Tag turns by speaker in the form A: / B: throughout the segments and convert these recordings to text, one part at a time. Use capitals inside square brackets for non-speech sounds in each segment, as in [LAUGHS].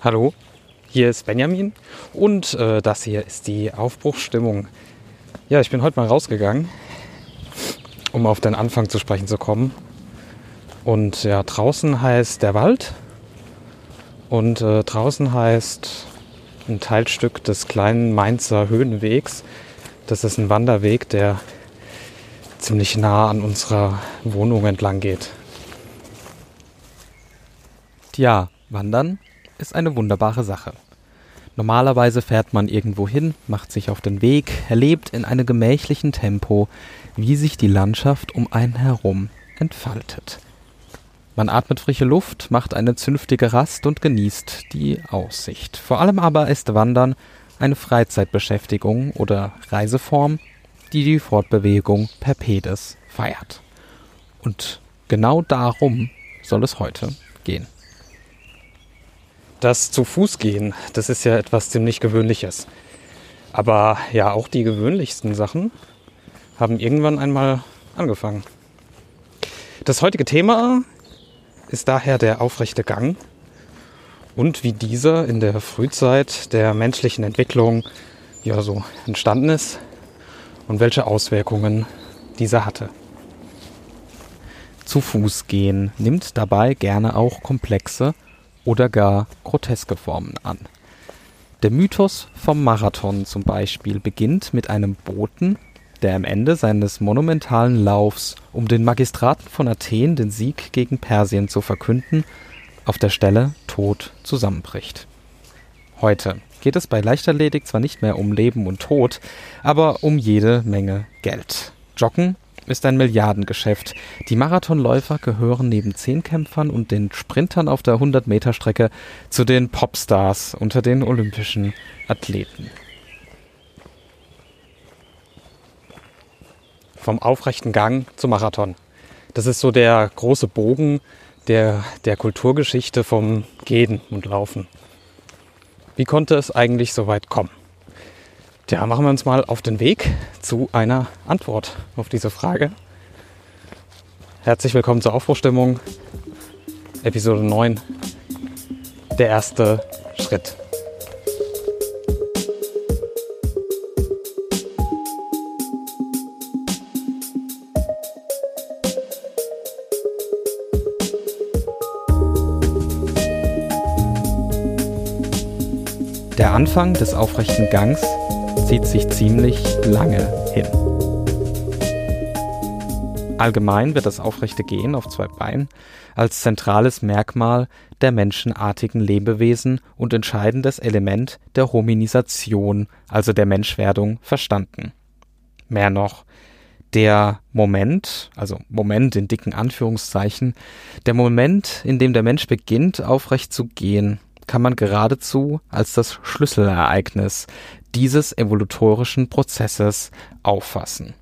A: Hallo, hier ist Benjamin und äh, das hier ist die Aufbruchsstimmung. Ja, ich bin heute mal rausgegangen, um auf den Anfang zu sprechen zu kommen. Und ja, draußen heißt der Wald und äh, draußen heißt ein Teilstück des kleinen Mainzer Höhenwegs. Das ist ein Wanderweg, der ziemlich nah an unserer Wohnung entlang geht.
B: Tja, wandern ist eine wunderbare Sache. Normalerweise fährt man irgendwo hin, macht sich auf den Weg, erlebt in einem gemächlichen Tempo, wie sich die Landschaft um einen herum entfaltet. Man atmet frische Luft, macht eine zünftige Rast und genießt die Aussicht. Vor allem aber ist Wandern eine Freizeitbeschäftigung oder Reiseform, die die Fortbewegung per Pedes feiert. Und genau darum soll es heute gehen.
A: Das zu Fuß gehen, das ist ja etwas ziemlich Gewöhnliches. Aber ja, auch die gewöhnlichsten Sachen haben irgendwann einmal angefangen. Das heutige Thema ist daher der aufrechte Gang und wie dieser in der Frühzeit der menschlichen Entwicklung ja so entstanden ist und welche Auswirkungen dieser hatte.
B: Zu Fuß gehen nimmt dabei gerne auch komplexe oder gar groteske Formen an. Der Mythos vom Marathon zum Beispiel beginnt mit einem Boten, der am Ende seines monumentalen Laufs, um den Magistraten von Athen den Sieg gegen Persien zu verkünden, auf der Stelle tot zusammenbricht. Heute geht es bei Leichtathletik zwar nicht mehr um Leben und Tod, aber um jede Menge Geld. Joggen ist ein Milliardengeschäft. Die Marathonläufer gehören neben Zehnkämpfern und den Sprintern auf der 100-Meter-Strecke zu den Popstars unter den olympischen Athleten.
A: Vom aufrechten Gang zum Marathon. Das ist so der große Bogen der, der Kulturgeschichte vom Gehen und Laufen. Wie konnte es eigentlich so weit kommen? Tja, machen wir uns mal auf den Weg zu einer Antwort auf diese Frage. Herzlich willkommen zur Aufbruchstimmung, Episode 9, der erste Schritt.
B: Der Anfang des aufrechten Gangs zieht sich ziemlich lange hin. Allgemein wird das aufrechte Gehen auf zwei Beinen als zentrales Merkmal der menschenartigen Lebewesen und entscheidendes Element der Hominisation, also der Menschwerdung, verstanden. Mehr noch, der Moment, also Moment in dicken Anführungszeichen, der Moment, in dem der Mensch beginnt, aufrecht zu gehen, kann man geradezu als das Schlüsselereignis dieses evolutorischen Prozesses auffassen.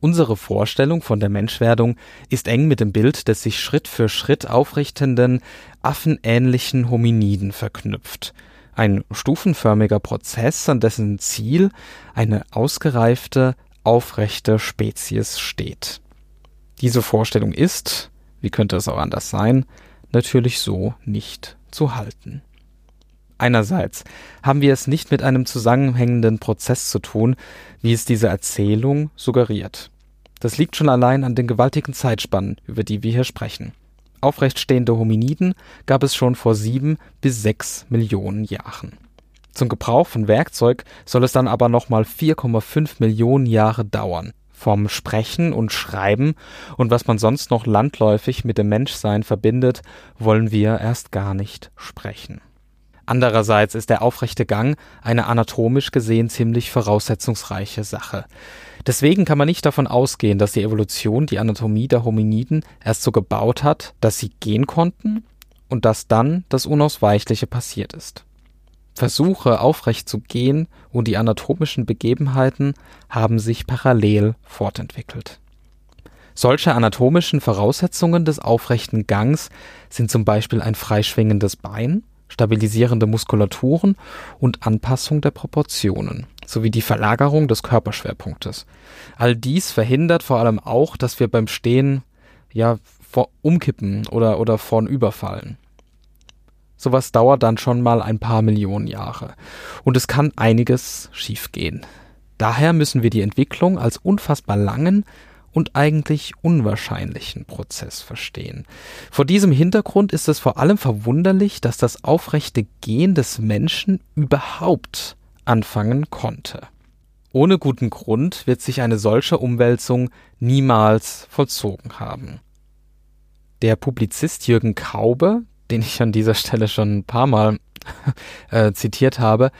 B: Unsere Vorstellung von der Menschwerdung ist eng mit dem Bild des sich Schritt für Schritt aufrichtenden, affenähnlichen Hominiden verknüpft. Ein stufenförmiger Prozess, an dessen Ziel eine ausgereifte, aufrechte Spezies steht. Diese Vorstellung ist, wie könnte es auch anders sein, natürlich so nicht zu halten. Einerseits haben wir es nicht mit einem zusammenhängenden Prozess zu tun, wie es diese Erzählung suggeriert. Das liegt schon allein an den gewaltigen Zeitspannen, über die wir hier sprechen. Aufrechtstehende Hominiden gab es schon vor sieben bis sechs Millionen Jahren. Zum Gebrauch von Werkzeug soll es dann aber nochmal 4,5 Millionen Jahre dauern. Vom Sprechen und Schreiben und was man sonst noch landläufig mit dem Menschsein verbindet, wollen wir erst gar nicht sprechen. Andererseits ist der aufrechte Gang eine anatomisch gesehen ziemlich voraussetzungsreiche Sache. Deswegen kann man nicht davon ausgehen, dass die Evolution die Anatomie der Hominiden erst so gebaut hat, dass sie gehen konnten und dass dann das Unausweichliche passiert ist. Versuche aufrecht zu gehen und die anatomischen Begebenheiten haben sich parallel fortentwickelt. Solche anatomischen Voraussetzungen des aufrechten Gangs sind zum Beispiel ein freischwingendes Bein, stabilisierende Muskulaturen und Anpassung der Proportionen sowie die Verlagerung des Körperschwerpunktes. All dies verhindert vor allem auch, dass wir beim Stehen ja umkippen oder oder vornüberfallen. Sowas dauert dann schon mal ein paar Millionen Jahre. Und es kann einiges schiefgehen. Daher müssen wir die Entwicklung als unfassbar langen und eigentlich unwahrscheinlichen Prozess verstehen. Vor diesem Hintergrund ist es vor allem verwunderlich, dass das aufrechte Gehen des Menschen überhaupt anfangen konnte. Ohne guten Grund wird sich eine solche Umwälzung niemals vollzogen haben. Der Publizist Jürgen Kaube, den ich an dieser Stelle schon ein paar Mal [LAUGHS] äh, zitiert habe,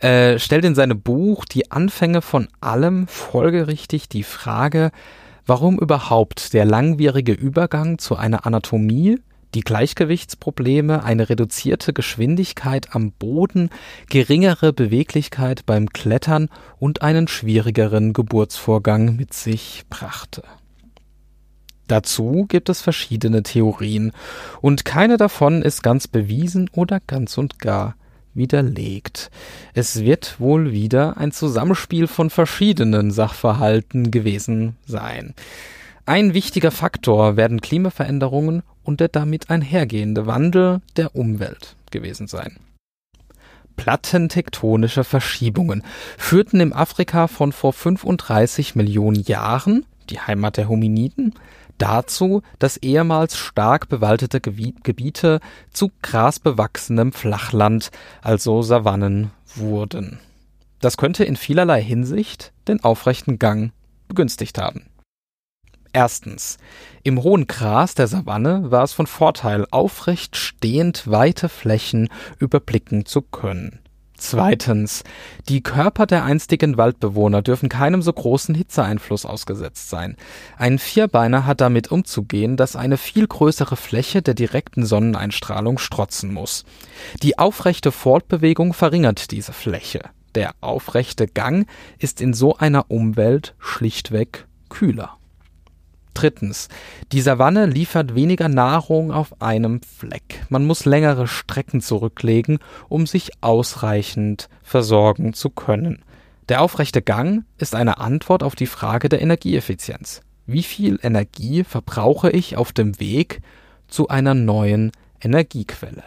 B: äh, stellt in seinem Buch Die Anfänge von allem folgerichtig die Frage, warum überhaupt der langwierige Übergang zu einer Anatomie, die Gleichgewichtsprobleme, eine reduzierte Geschwindigkeit am Boden, geringere Beweglichkeit beim Klettern und einen schwierigeren Geburtsvorgang mit sich brachte. Dazu gibt es verschiedene Theorien, und keine davon ist ganz bewiesen oder ganz und gar widerlegt. Es wird wohl wieder ein Zusammenspiel von verschiedenen Sachverhalten gewesen sein. Ein wichtiger Faktor werden Klimaveränderungen und der damit einhergehende Wandel der Umwelt gewesen sein. Plattentektonische Verschiebungen führten im Afrika von vor 35 Millionen Jahren, die Heimat der Hominiden, dazu, dass ehemals stark bewaldete Gebiete zu grasbewachsenem Flachland, also Savannen, wurden. Das könnte in vielerlei Hinsicht den aufrechten Gang begünstigt haben. Erstens. Im hohen Gras der Savanne war es von Vorteil, aufrecht stehend weite Flächen überblicken zu können. Zweitens. Die Körper der einstigen Waldbewohner dürfen keinem so großen Hitzeeinfluss ausgesetzt sein. Ein Vierbeiner hat damit umzugehen, dass eine viel größere Fläche der direkten Sonneneinstrahlung strotzen muss. Die aufrechte Fortbewegung verringert diese Fläche. Der aufrechte Gang ist in so einer Umwelt schlichtweg kühler. Drittens. Die Savanne liefert weniger Nahrung auf einem Fleck. Man muss längere Strecken zurücklegen, um sich ausreichend versorgen zu können. Der aufrechte Gang ist eine Antwort auf die Frage der Energieeffizienz. Wie viel Energie verbrauche ich auf dem Weg zu einer neuen Energiequelle?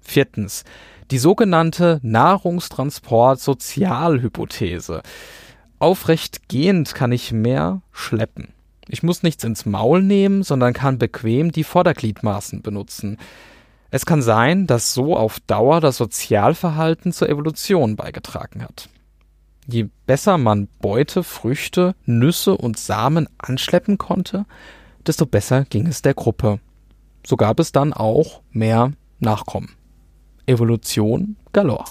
B: Viertens. Die sogenannte Nahrungstransport-Sozialhypothese. Aufrecht gehend kann ich mehr schleppen. Ich muss nichts ins Maul nehmen, sondern kann bequem die Vordergliedmaßen benutzen. Es kann sein, dass so auf Dauer das Sozialverhalten zur Evolution beigetragen hat. Je besser man Beute, Früchte, Nüsse und Samen anschleppen konnte, desto besser ging es der Gruppe. So gab es dann auch mehr Nachkommen. Evolution galore.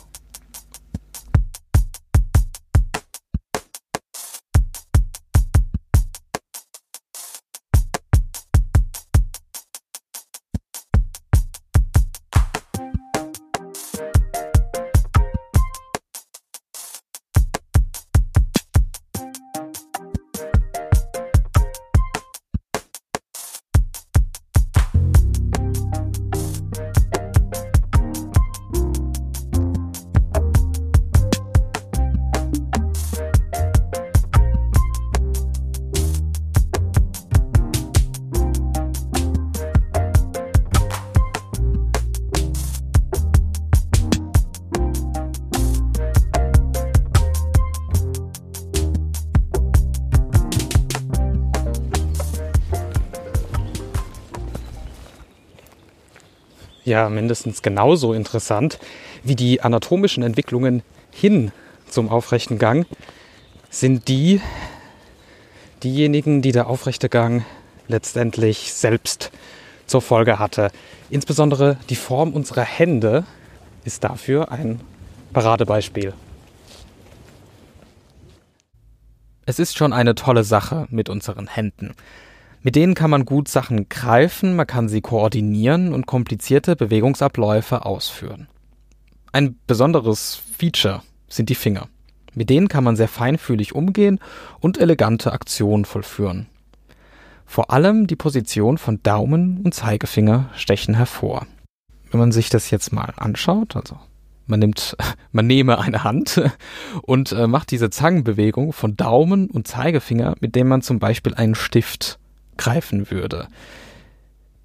A: Ja mindestens genauso interessant wie die anatomischen Entwicklungen hin zum aufrechten Gang sind die diejenigen, die der aufrechte Gang letztendlich selbst zur Folge hatte. Insbesondere die Form unserer Hände ist dafür ein Paradebeispiel.
B: Es ist schon eine tolle Sache mit unseren Händen. Mit denen kann man gut Sachen greifen, man kann sie koordinieren und komplizierte Bewegungsabläufe ausführen. Ein besonderes Feature sind die Finger. Mit denen kann man sehr feinfühlig umgehen und elegante Aktionen vollführen. Vor allem die Position von Daumen und Zeigefinger stechen hervor. Wenn man sich das jetzt mal anschaut, also man nimmt, [LAUGHS] man nehme eine Hand [LAUGHS] und äh, macht diese Zangenbewegung von Daumen und Zeigefinger, mit dem man zum Beispiel einen Stift greifen würde.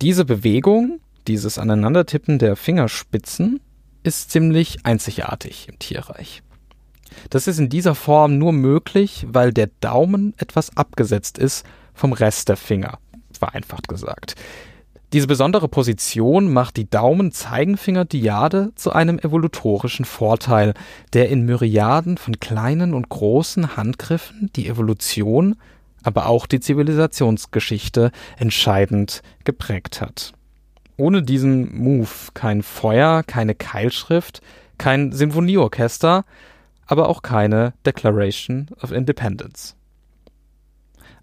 B: Diese Bewegung, dieses Aneinandertippen der Fingerspitzen ist ziemlich einzigartig im Tierreich. Das ist in dieser Form nur möglich, weil der Daumen etwas abgesetzt ist vom Rest der Finger, vereinfacht gesagt. Diese besondere Position macht die Daumen-Zeigenfinger-Diade zu einem evolutorischen Vorteil, der in Myriaden von kleinen und großen Handgriffen die Evolution, aber auch die Zivilisationsgeschichte entscheidend geprägt hat. Ohne diesen Move kein Feuer, keine Keilschrift, kein Sinfonieorchester, aber auch keine Declaration of Independence.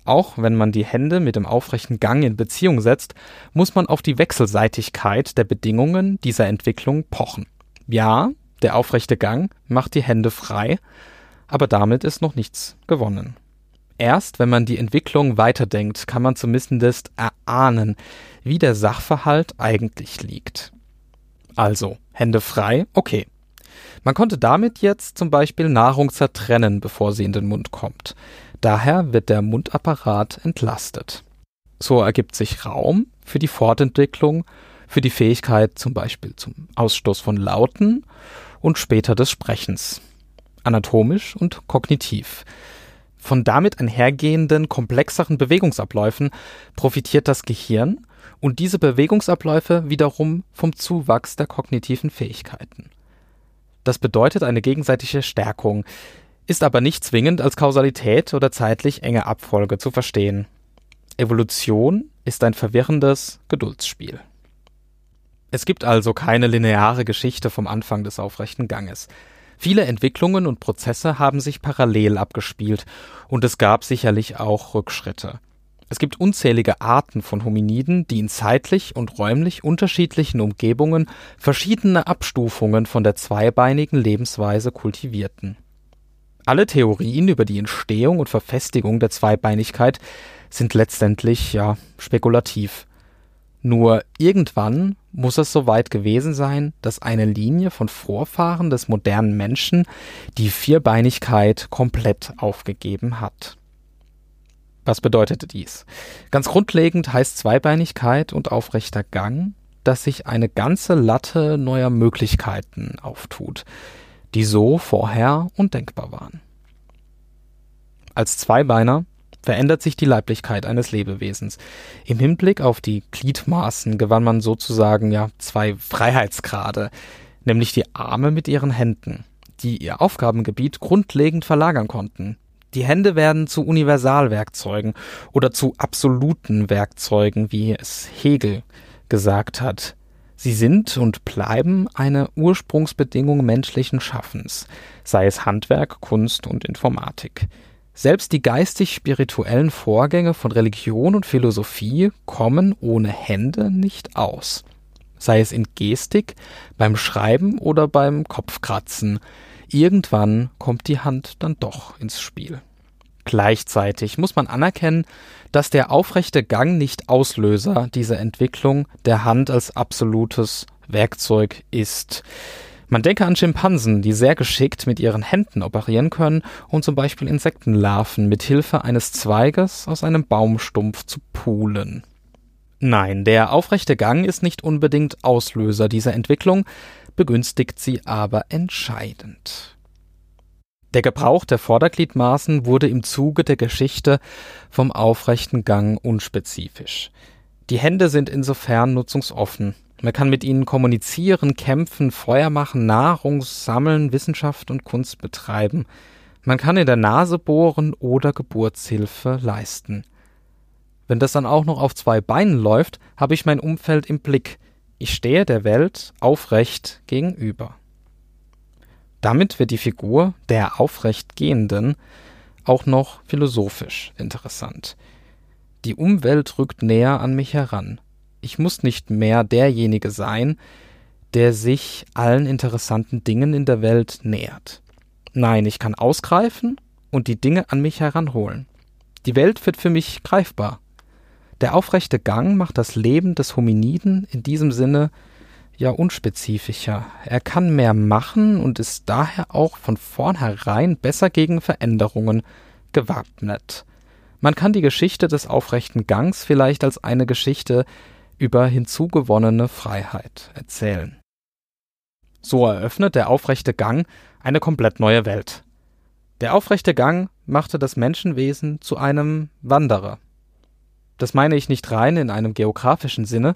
B: Auch wenn man die Hände mit dem aufrechten Gang in Beziehung setzt, muss man auf die Wechselseitigkeit der Bedingungen dieser Entwicklung pochen. Ja, der aufrechte Gang macht die Hände frei, aber damit ist noch nichts gewonnen. Erst wenn man die Entwicklung weiterdenkt, kann man zumindest erahnen, wie der Sachverhalt eigentlich liegt. Also, Hände frei, okay. Man konnte damit jetzt zum Beispiel Nahrung zertrennen, bevor sie in den Mund kommt. Daher wird der Mundapparat entlastet. So ergibt sich Raum für die Fortentwicklung, für die Fähigkeit zum Beispiel zum Ausstoß von Lauten und später des Sprechens, anatomisch und kognitiv. Von damit einhergehenden komplexeren Bewegungsabläufen profitiert das Gehirn und diese Bewegungsabläufe wiederum vom Zuwachs der kognitiven Fähigkeiten. Das bedeutet eine gegenseitige Stärkung, ist aber nicht zwingend als Kausalität oder zeitlich enge Abfolge zu verstehen. Evolution ist ein verwirrendes Geduldsspiel. Es gibt also keine lineare Geschichte vom Anfang des aufrechten Ganges. Viele Entwicklungen und Prozesse haben sich parallel abgespielt und es gab sicherlich auch Rückschritte. Es gibt unzählige Arten von Hominiden, die in zeitlich und räumlich unterschiedlichen Umgebungen verschiedene Abstufungen von der zweibeinigen Lebensweise kultivierten. Alle Theorien über die Entstehung und Verfestigung der Zweibeinigkeit sind letztendlich ja spekulativ. Nur irgendwann muss es soweit gewesen sein, dass eine Linie von Vorfahren des modernen Menschen die Vierbeinigkeit komplett aufgegeben hat. Was bedeutet dies? Ganz grundlegend heißt Zweibeinigkeit und aufrechter Gang, dass sich eine ganze Latte neuer Möglichkeiten auftut, die so vorher undenkbar waren. Als Zweibeiner verändert sich die Leiblichkeit eines Lebewesens. Im Hinblick auf die Gliedmaßen gewann man sozusagen ja zwei Freiheitsgrade, nämlich die Arme mit ihren Händen, die ihr Aufgabengebiet grundlegend verlagern konnten. Die Hände werden zu Universalwerkzeugen oder zu absoluten Werkzeugen, wie es Hegel gesagt hat. Sie sind und bleiben eine Ursprungsbedingung menschlichen Schaffens, sei es Handwerk, Kunst und Informatik. Selbst die geistig-spirituellen Vorgänge von Religion und Philosophie kommen ohne Hände nicht aus. Sei es in Gestik, beim Schreiben oder beim Kopfkratzen, Irgendwann kommt die Hand dann doch ins Spiel. Gleichzeitig muss man anerkennen, dass der aufrechte Gang nicht Auslöser dieser Entwicklung der Hand als absolutes Werkzeug ist. Man denke an Schimpansen, die sehr geschickt mit ihren Händen operieren können, um zum Beispiel Insektenlarven mit Hilfe eines Zweiges aus einem Baumstumpf zu poolen. Nein, der aufrechte Gang ist nicht unbedingt Auslöser dieser Entwicklung, begünstigt sie aber entscheidend. Der Gebrauch der Vordergliedmaßen wurde im Zuge der Geschichte vom aufrechten Gang unspezifisch. Die Hände sind insofern nutzungsoffen. Man kann mit ihnen kommunizieren, kämpfen, Feuer machen, Nahrung sammeln, Wissenschaft und Kunst betreiben. Man kann in der Nase bohren oder Geburtshilfe leisten. Wenn das dann auch noch auf zwei Beinen läuft, habe ich mein Umfeld im Blick. Ich stehe der Welt aufrecht gegenüber. Damit wird die Figur der aufrecht Gehenden auch noch philosophisch interessant. Die Umwelt rückt näher an mich heran. Ich muss nicht mehr derjenige sein, der sich allen interessanten Dingen in der Welt nähert. Nein, ich kann ausgreifen und die Dinge an mich heranholen. Die Welt wird für mich greifbar. Der aufrechte Gang macht das Leben des Hominiden in diesem Sinne ja unspezifischer. Er kann mehr machen und ist daher auch von vornherein besser gegen Veränderungen gewappnet. Man kann die Geschichte des aufrechten Gangs vielleicht als eine Geschichte über hinzugewonnene Freiheit erzählen. So eröffnet der aufrechte Gang eine komplett neue Welt. Der aufrechte Gang machte das Menschenwesen zu einem Wanderer. Das meine ich nicht rein in einem geografischen Sinne.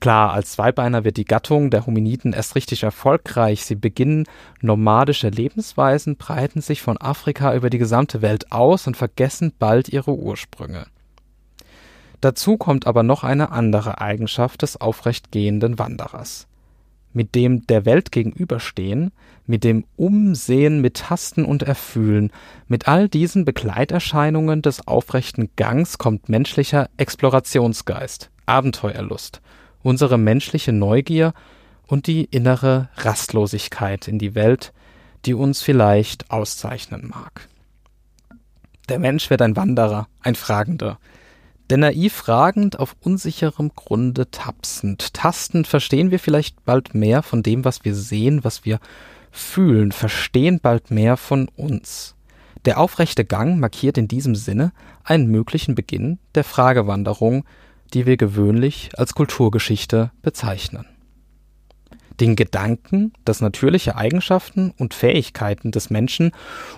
B: Klar, als Zweibeiner wird die Gattung der Hominiden erst richtig erfolgreich. Sie beginnen nomadische Lebensweisen, breiten sich von Afrika über die gesamte Welt aus und vergessen bald ihre Ursprünge. Dazu kommt aber noch eine andere Eigenschaft des aufrecht gehenden Wanderers mit dem der Welt gegenüberstehen, mit dem Umsehen, mit Tasten und Erfühlen, mit all diesen Begleiterscheinungen des aufrechten Gangs kommt menschlicher Explorationsgeist, Abenteuerlust, unsere menschliche Neugier und die innere Rastlosigkeit in die Welt, die uns vielleicht auszeichnen mag. Der Mensch wird ein Wanderer, ein Fragender, denn naiv fragend, auf unsicherem Grunde tapsend, tastend verstehen wir vielleicht bald mehr von dem, was wir sehen, was wir fühlen, verstehen bald mehr von uns. Der aufrechte Gang markiert in diesem Sinne einen möglichen Beginn der Fragewanderung, die wir gewöhnlich als Kulturgeschichte bezeichnen. Den Gedanken, dass natürliche Eigenschaften und Fähigkeiten des Menschen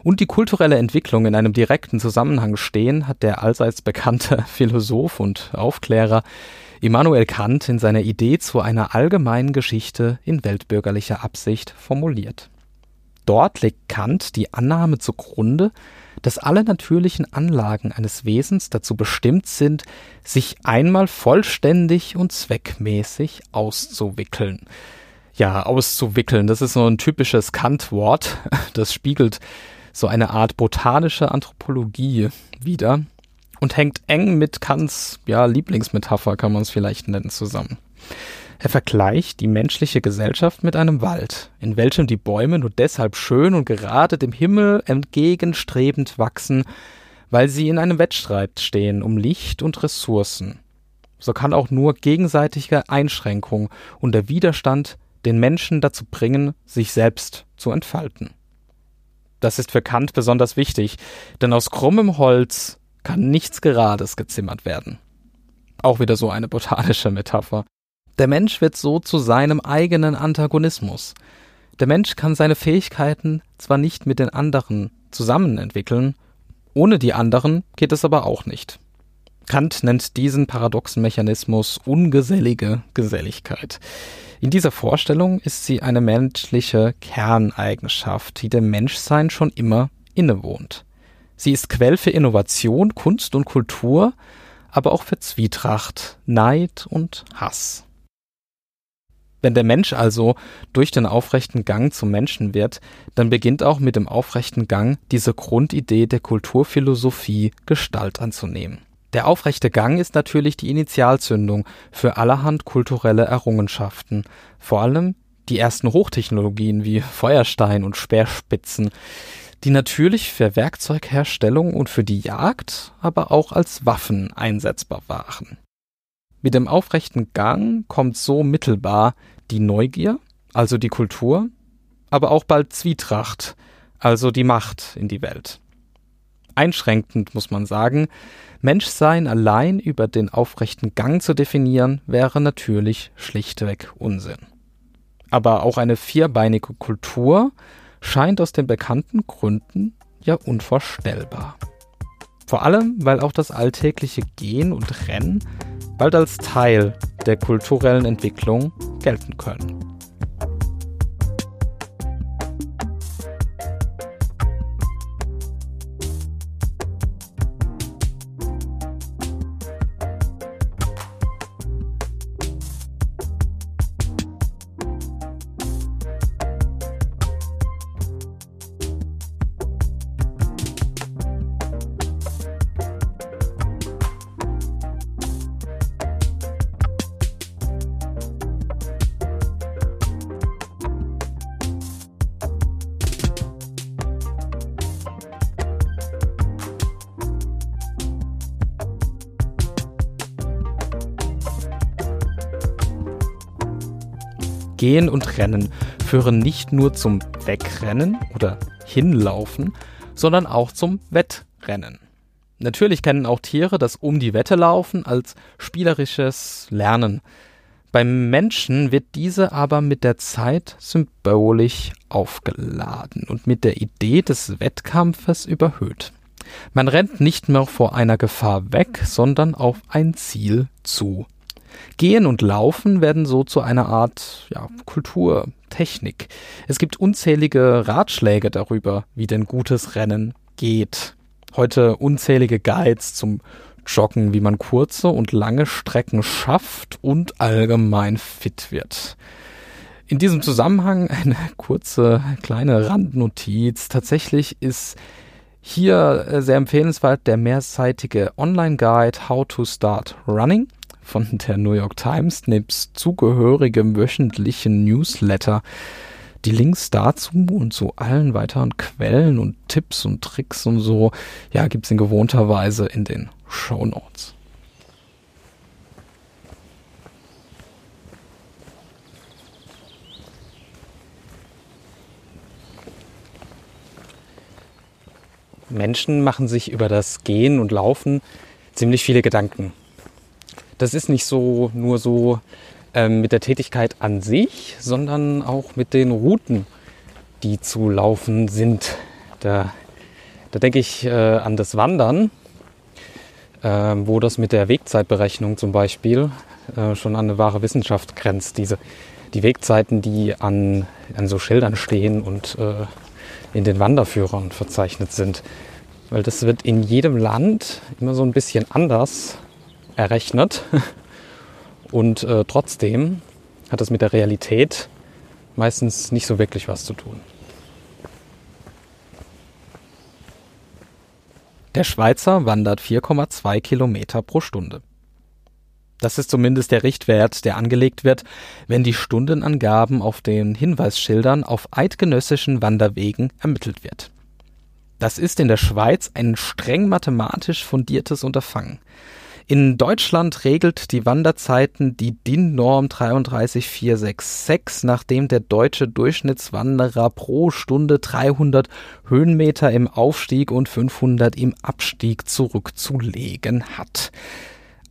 B: und die kulturelle Entwicklung in einem direkten Zusammenhang stehen, hat der allseits bekannte [LAUGHS] Philosoph und Aufklärer Immanuel Kant in seiner Idee zu einer allgemeinen Geschichte in weltbürgerlicher Absicht formuliert. Dort legt Kant die Annahme zugrunde, dass alle natürlichen Anlagen eines Wesens dazu bestimmt sind, sich einmal vollständig und zweckmäßig auszuwickeln ja, auszuwickeln. Das ist so ein typisches Kant-Wort. Das spiegelt so eine Art botanische Anthropologie wider und hängt eng mit Kants ja, Lieblingsmetapher, kann man es vielleicht nennen, zusammen. Er vergleicht die menschliche Gesellschaft mit einem Wald, in welchem die Bäume nur deshalb schön und gerade dem Himmel entgegenstrebend wachsen, weil sie in einem Wettstreit stehen um Licht und Ressourcen. So kann auch nur gegenseitige Einschränkung und der Widerstand den Menschen dazu bringen, sich selbst zu entfalten. Das ist für Kant besonders wichtig, denn aus krummem Holz kann nichts Gerades gezimmert werden. Auch wieder so eine botanische Metapher. Der Mensch wird so zu seinem eigenen Antagonismus. Der Mensch kann seine Fähigkeiten zwar nicht mit den anderen zusammen entwickeln, ohne die anderen geht es aber auch nicht. Kant nennt diesen paradoxen Mechanismus ungesellige Geselligkeit. In dieser Vorstellung ist sie eine menschliche Kerneigenschaft, die dem Menschsein schon immer innewohnt. Sie ist Quell für Innovation, Kunst und Kultur, aber auch für Zwietracht, Neid und Hass. Wenn der Mensch also durch den aufrechten Gang zum Menschen wird, dann beginnt auch mit dem aufrechten Gang diese Grundidee der Kulturphilosophie Gestalt anzunehmen. Der aufrechte Gang ist natürlich die Initialzündung für allerhand kulturelle Errungenschaften, vor allem die ersten Hochtechnologien wie Feuerstein und Speerspitzen, die natürlich für Werkzeugherstellung und für die Jagd, aber auch als Waffen einsetzbar waren. Mit dem aufrechten Gang kommt so mittelbar die Neugier, also die Kultur, aber auch bald Zwietracht, also die Macht in die Welt. Einschränkend muss man sagen, Menschsein allein über den aufrechten Gang zu definieren, wäre natürlich schlichtweg Unsinn. Aber auch eine vierbeinige Kultur scheint aus den bekannten Gründen ja unvorstellbar. Vor allem, weil auch das alltägliche Gehen und Rennen bald als Teil der kulturellen Entwicklung gelten können. Gehen und Rennen führen nicht nur zum Wegrennen oder Hinlaufen, sondern auch zum Wettrennen. Natürlich kennen auch Tiere das Um die Wette laufen als spielerisches Lernen. Beim Menschen wird diese aber mit der Zeit symbolisch aufgeladen und mit der Idee des Wettkampfes überhöht. Man rennt nicht mehr vor einer Gefahr weg, sondern auf ein Ziel zu. Gehen und Laufen werden so zu einer Art ja, Kultur, Technik. Es gibt unzählige Ratschläge darüber, wie denn gutes Rennen geht. Heute unzählige Guides zum Joggen, wie man kurze und lange Strecken schafft und allgemein fit wird. In diesem Zusammenhang eine kurze kleine Randnotiz. Tatsächlich ist hier äh, sehr empfehlenswert der mehrseitige Online-Guide How to Start Running von der New York Times nebst zugehörigem wöchentlichen Newsletter. Die Links dazu und zu allen weiteren Quellen und Tipps und Tricks und so, ja, gibt's in gewohnter Weise in den Show Notes.
A: Menschen machen sich über das Gehen und Laufen ziemlich viele Gedanken. Das ist nicht so nur so ähm, mit der Tätigkeit an sich, sondern auch mit den Routen, die zu laufen sind. Da, da denke ich äh, an das Wandern, äh, wo das mit der Wegzeitberechnung zum Beispiel äh, schon an eine wahre Wissenschaft grenzt. Diese, die Wegzeiten, die an, an so Schildern stehen und äh, in den Wanderführern verzeichnet sind. Weil das wird in jedem Land immer so ein bisschen anders errechnet. Und äh, trotzdem hat das mit der Realität meistens nicht so wirklich was zu tun.
B: Der Schweizer wandert 4,2 Kilometer pro Stunde. Das ist zumindest der Richtwert, der angelegt wird, wenn die Stundenangaben auf den Hinweisschildern auf eidgenössischen Wanderwegen ermittelt wird. Das ist in der Schweiz ein streng mathematisch fundiertes Unterfangen. In Deutschland regelt die Wanderzeiten die DIN-Norm 33466, nachdem der deutsche Durchschnittswanderer pro Stunde 300 Höhenmeter im Aufstieg und 500 im Abstieg zurückzulegen hat.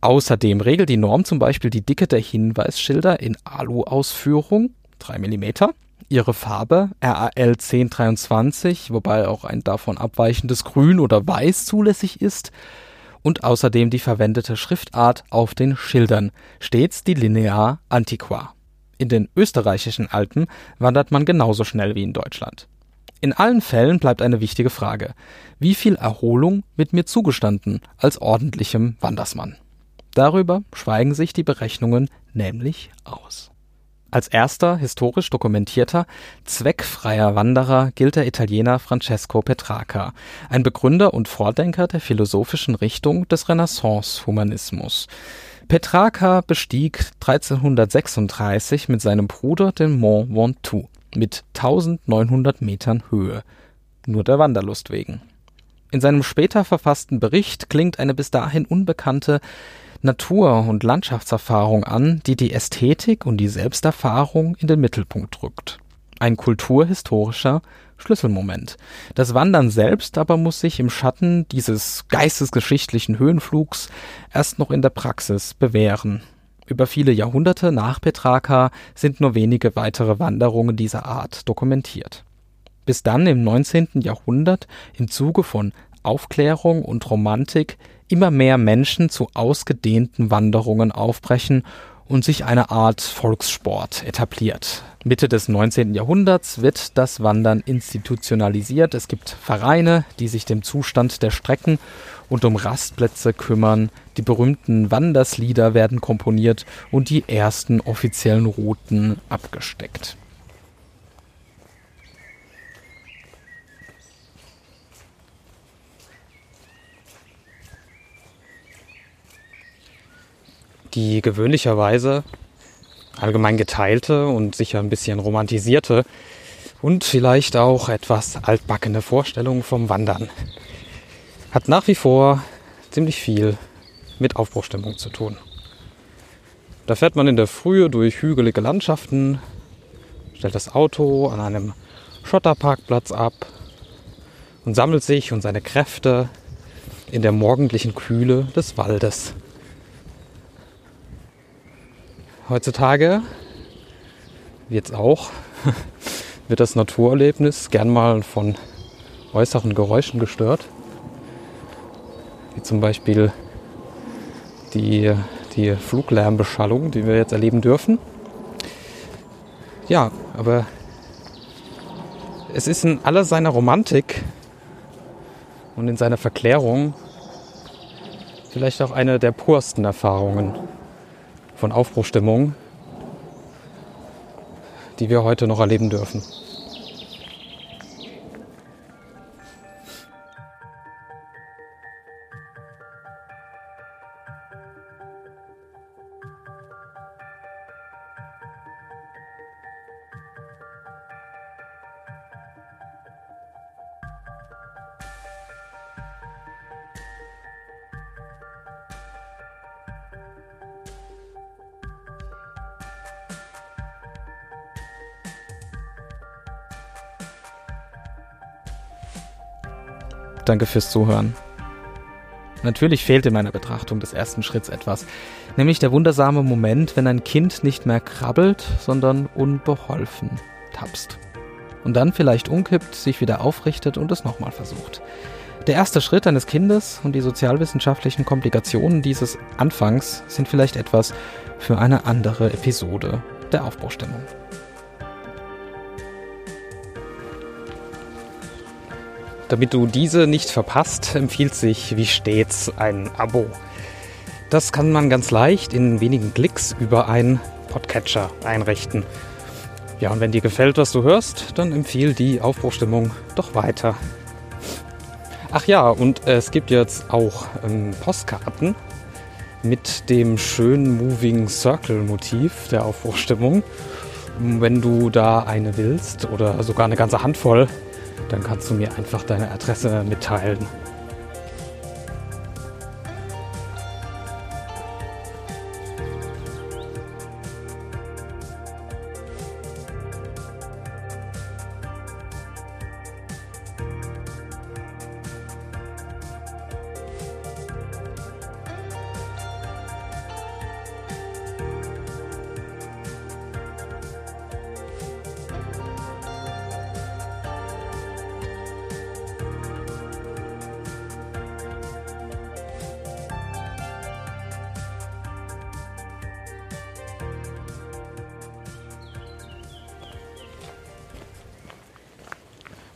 B: Außerdem regelt die Norm zum Beispiel die Dicke der Hinweisschilder in Alu-Ausführung 3 mm, ihre Farbe RAL 1023, wobei auch ein davon abweichendes Grün oder Weiß zulässig ist, und außerdem die verwendete Schriftart auf den Schildern, stets die Linear Antiqua. In den österreichischen Alpen wandert man genauso schnell wie in Deutschland. In allen Fällen bleibt eine wichtige Frage. Wie viel Erholung wird mir zugestanden als ordentlichem Wandersmann? Darüber schweigen sich die Berechnungen nämlich aus. Als erster historisch dokumentierter, zweckfreier Wanderer gilt der Italiener Francesco Petrarca, ein Begründer und Vordenker der philosophischen Richtung des Renaissance-Humanismus. Petrarca bestieg 1336 mit seinem Bruder den Mont Ventoux mit 1900 Metern Höhe, nur der Wanderlust wegen. In seinem später verfassten Bericht klingt eine bis dahin unbekannte Natur- und Landschaftserfahrung an, die die Ästhetik und die Selbsterfahrung in den Mittelpunkt rückt. Ein kulturhistorischer Schlüsselmoment. Das Wandern selbst aber muss sich im Schatten dieses geistesgeschichtlichen Höhenflugs erst noch in der Praxis bewähren. Über viele Jahrhunderte nach Petrarca sind nur wenige weitere Wanderungen dieser Art dokumentiert. Bis dann im 19. Jahrhundert im Zuge von Aufklärung und Romantik immer mehr Menschen zu ausgedehnten Wanderungen aufbrechen und sich eine Art Volkssport etabliert. Mitte des 19. Jahrhunderts wird das Wandern institutionalisiert. Es gibt Vereine, die sich dem Zustand der Strecken und um Rastplätze kümmern. Die berühmten Wanderslieder werden komponiert und die ersten offiziellen Routen abgesteckt.
A: Die gewöhnlicherweise allgemein geteilte und sicher ein bisschen romantisierte und vielleicht auch etwas altbackene Vorstellung vom Wandern hat nach wie vor ziemlich viel mit Aufbruchstimmung zu tun. Da fährt man in der Frühe durch hügelige Landschaften, stellt das Auto an einem Schotterparkplatz ab und sammelt sich und seine Kräfte in der morgendlichen Kühle des Waldes. Heutzutage wird auch [LAUGHS] wird das Naturerlebnis gern mal von äußeren Geräuschen gestört, wie zum Beispiel die, die Fluglärmbeschallung, die wir jetzt erleben dürfen. Ja, aber es ist in aller seiner Romantik und in seiner Verklärung vielleicht auch eine der pursten Erfahrungen von Aufbruchstimmung, die wir heute noch erleben dürfen.
B: Danke fürs Zuhören. Natürlich fehlt in meiner Betrachtung des ersten Schritts etwas, nämlich der wundersame Moment, wenn ein Kind nicht mehr krabbelt, sondern unbeholfen tapst. Und dann vielleicht umkippt, sich wieder aufrichtet und es nochmal versucht. Der erste Schritt eines Kindes und die sozialwissenschaftlichen Komplikationen dieses Anfangs sind vielleicht etwas für eine andere Episode der Aufbruchstimmung.
A: Damit du diese nicht verpasst, empfiehlt sich wie stets ein Abo. Das kann man ganz leicht in wenigen Klicks über einen Podcatcher einrichten. Ja, und wenn dir gefällt, was du hörst, dann empfiehl die Aufbruchstimmung doch weiter. Ach ja, und es gibt jetzt auch ähm, Postkarten mit dem schönen Moving Circle Motiv der Aufbruchstimmung. Wenn du da eine willst oder sogar eine ganze Handvoll, dann kannst du mir einfach deine Adresse mitteilen.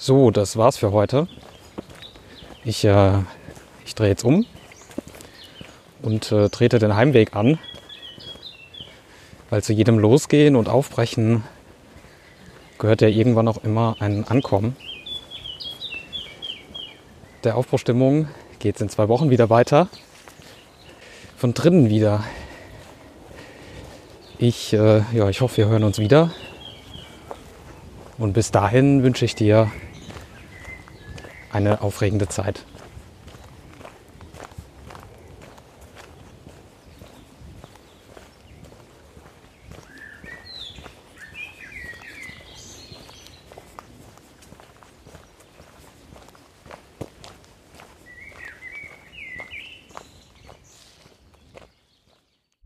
A: So, das war's für heute. Ich, äh, ich drehe jetzt um und äh, trete den Heimweg an, weil zu jedem Losgehen und Aufbrechen gehört ja irgendwann auch immer ein Ankommen. Der Aufbruchstimmung geht es in zwei Wochen wieder weiter. Von drinnen wieder. Ich, äh, ja, ich hoffe, wir hören uns wieder. Und bis dahin wünsche ich dir eine aufregende Zeit.